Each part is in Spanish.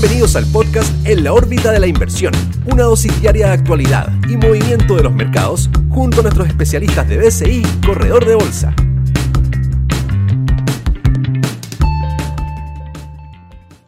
Bienvenidos al podcast En la órbita de la inversión, una dosis diaria de actualidad y movimiento de los mercados junto a nuestros especialistas de BCI, Corredor de Bolsa.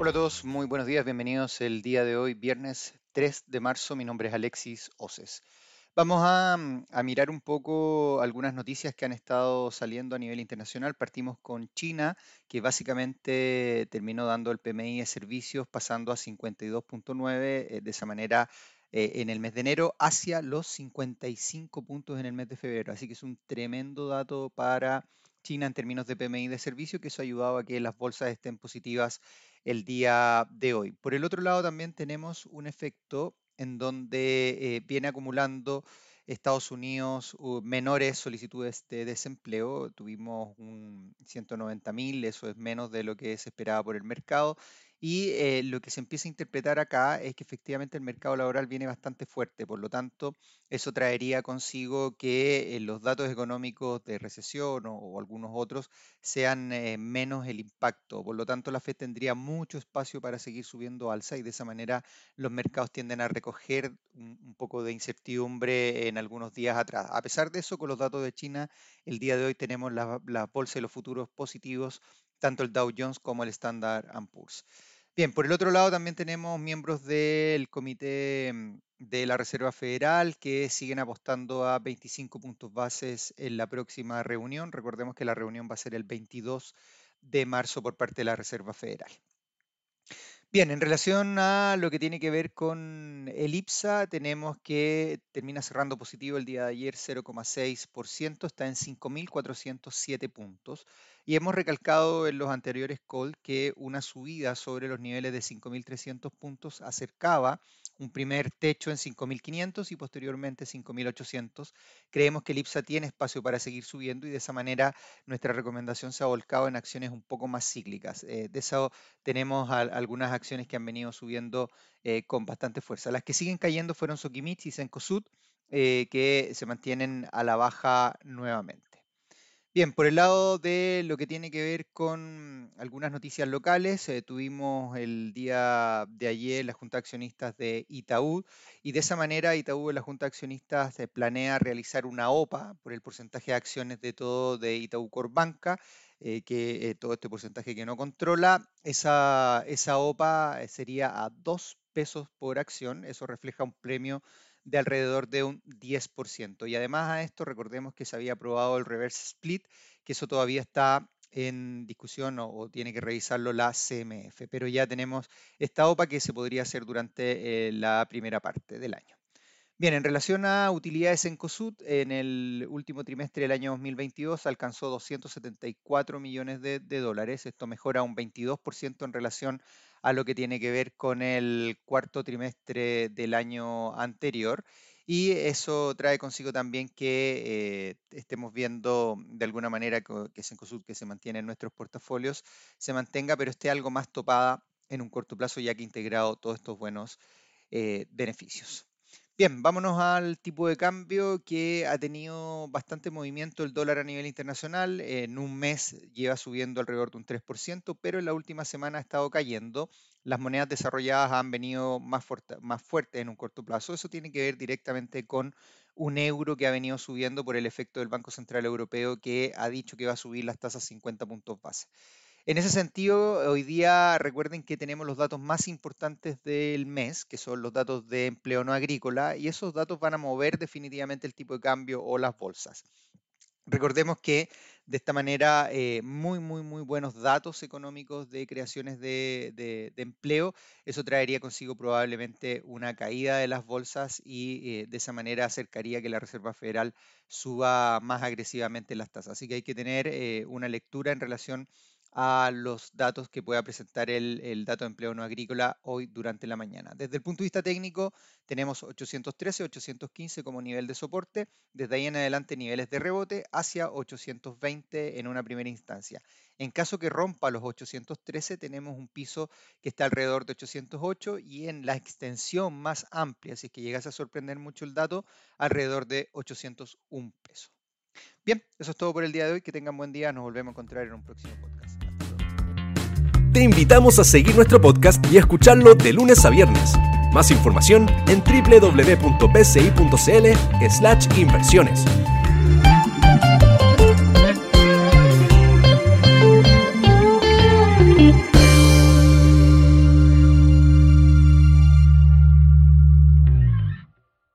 Hola a todos, muy buenos días, bienvenidos el día de hoy, viernes 3 de marzo. Mi nombre es Alexis Oces. Vamos a, mm, a, mirar un poco algunas noticias que han estado saliendo a nivel internacional. Partimos con China, que básicamente terminó dando el PMI de servicios pasando a 52.9, eh, de esa manera eh, en el mes de enero hacia los 55 puntos en el mes de febrero. Así que es un tremendo dato para China en términos de PMI de servicio, que eso ha ayudado a que las bolsas estén positivas el día de hoy. Por el otro lado, también tenemos un efecto en donde eh, viene acumulando Estados Unidos menores solicitudes de desempleo. Tuvimos un 190 mil, eso es menos de lo que se esperaba por el mercado. Y eh, lo que se empieza a interpretar acá es que efectivamente el mercado laboral viene bastante fuerte, por lo tanto, eso traería consigo que eh, los datos económicos de recesión o, algunos otros sean eh, menos el impacto. Por lo tanto, la Fed tendría mucho espacio para seguir subiendo alza y de esa manera los mercados tienden a recoger un, poco de incertidumbre en algunos días atrás. A pesar de eso, con los datos de China, el día de hoy tenemos la, la bolsa y los futuros positivos, tanto el Dow Jones como el Standard Poor's. Bien, por el otro lado también tenemos miembros del comité mm, de la Reserva Federal que siguen apostando a 25 puntos bases en la próxima reunión. Recordemos que la reunión va a ser el 22 de marzo por parte de la Reserva Federal. Bien, en relación a lo que tiene que ver con el IPSA, tenemos que termina cerrando positivo el día de ayer 0,6%, está en 5.407 puntos. Y hemos recalcado en los anteriores calls que una subida sobre los niveles de 5.300 puntos acercaba un primer techo en 5.500 y posteriormente 5.800. Creemos que el IPSA tiene espacio para seguir subiendo y de esa manera nuestra recomendación se ha volcado en acciones un poco más cíclicas. Eh, de eso tenemos algunas acciones que han venido subiendo eh, con bastante fuerza. Las que siguen cayendo fueron Sokimich y Sencosud, eh, que se mantienen a la baja nuevamente. Bien, por el lado de lo que tiene que ver con algunas noticias locales, eh, tuvimos el día de ayer la Junta de Accionistas de Itaú y de esa manera Itaú en la Junta de Accionistas eh, planea realizar una OPA por el porcentaje de acciones de todo de Itaú Corbanca, eh, que todo este porcentaje que no controla. Esa, esa OPA sería a dos pesos por acción, eso refleja un premio de alrededor de un 10%. Y además a esto recordemos que se había aprobado el reverse split, que eso todavía está en discusión o, tiene que revisarlo la CMF, pero ya tenemos esta OPA que se podría hacer durante eh, la primera parte del año. Bien, en relación a utilidades en COSUD, en el último trimestre del año 2022 alcanzó 274 millones de, de dólares. Esto mejora un 22% en relación a lo que tiene que ver con el cuarto trimestre del año anterior. Y eso trae consigo también que eh, estemos viendo de alguna manera que Sencosud, que se mantiene en nuestros portafolios, se mantenga, pero esté algo más topada en un corto plazo, ya que integrado todos estos buenos eh, beneficios. Bien, vámonos al tipo de cambio que ha tenido bastante movimiento el dólar a nivel internacional. En un mes lleva subiendo alrededor de un 3%, pero en la última semana ha estado cayendo. Las monedas desarrolladas han venido más, fuertes en un corto plazo. Eso tiene que ver directamente con un euro que ha venido subiendo por el efecto del Banco Central Europeo que ha dicho que va a subir las tasas 50 puntos base. En ese sentido, hoy día recuerden que tenemos los datos más importantes del mes, que son los datos de empleo no agrícola, y esos datos van a mover definitivamente el tipo de cambio o las bolsas. Recordemos que de esta manera, eh, muy, muy, muy buenos datos económicos de creaciones de, empleo. Eso traería consigo probablemente una caída de las bolsas y eh, de esa manera acercaría que la Reserva Federal suba más agresivamente las tasas. Así que hay que tener eh, una lectura en relación a los datos que pueda presentar el, dato de empleo no agrícola hoy durante la mañana. Desde el punto de vista técnico, tenemos 813, 815 como nivel de soporte, desde ahí en adelante niveles de rebote hacia 820 en una primera instancia. En caso que rompa los 813, tenemos un piso que está alrededor de 808 y en la extensión más amplia, si es que llegase a sorprender mucho el dato, alrededor de 801 pesos. Bien, eso es todo por el día de hoy. Que tengan buen día. Nos volvemos a encontrar en un próximo podcast. Te invitamos a seguir nuestro podcast y escucharlo de lunes a viernes. Más información en www.pci.cl/inversiones.